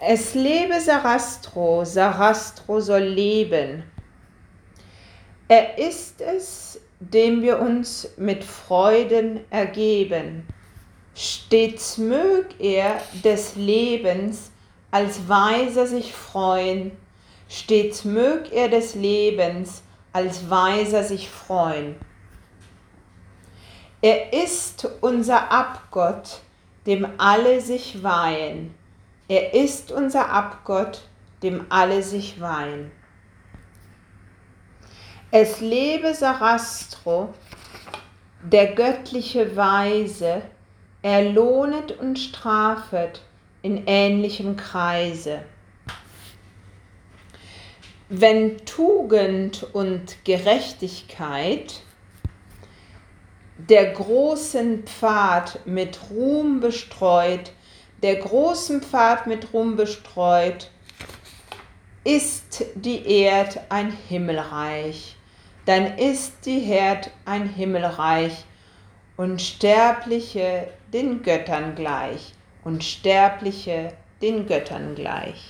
Es lebe Sarastro, Sarastro soll leben. Er ist es, dem wir uns mit Freuden ergeben. Stets mög er des Lebens als Weiser sich freuen, stets mög er des Lebens als Weiser sich freuen. Er ist unser Abgott, dem alle sich weihen. Er ist unser Abgott, dem alle sich weihen. Es lebe Sarastro, der göttliche Weise, er lohnet und strafet in ähnlichem Kreise. Wenn Tugend und Gerechtigkeit der großen Pfad mit Ruhm bestreut, der großen Pfad mit Ruhm bestreut, ist die Erd ein Himmelreich, dann ist die Herd ein Himmelreich und Sterbliche den Göttern gleich und Sterbliche den Göttern gleich.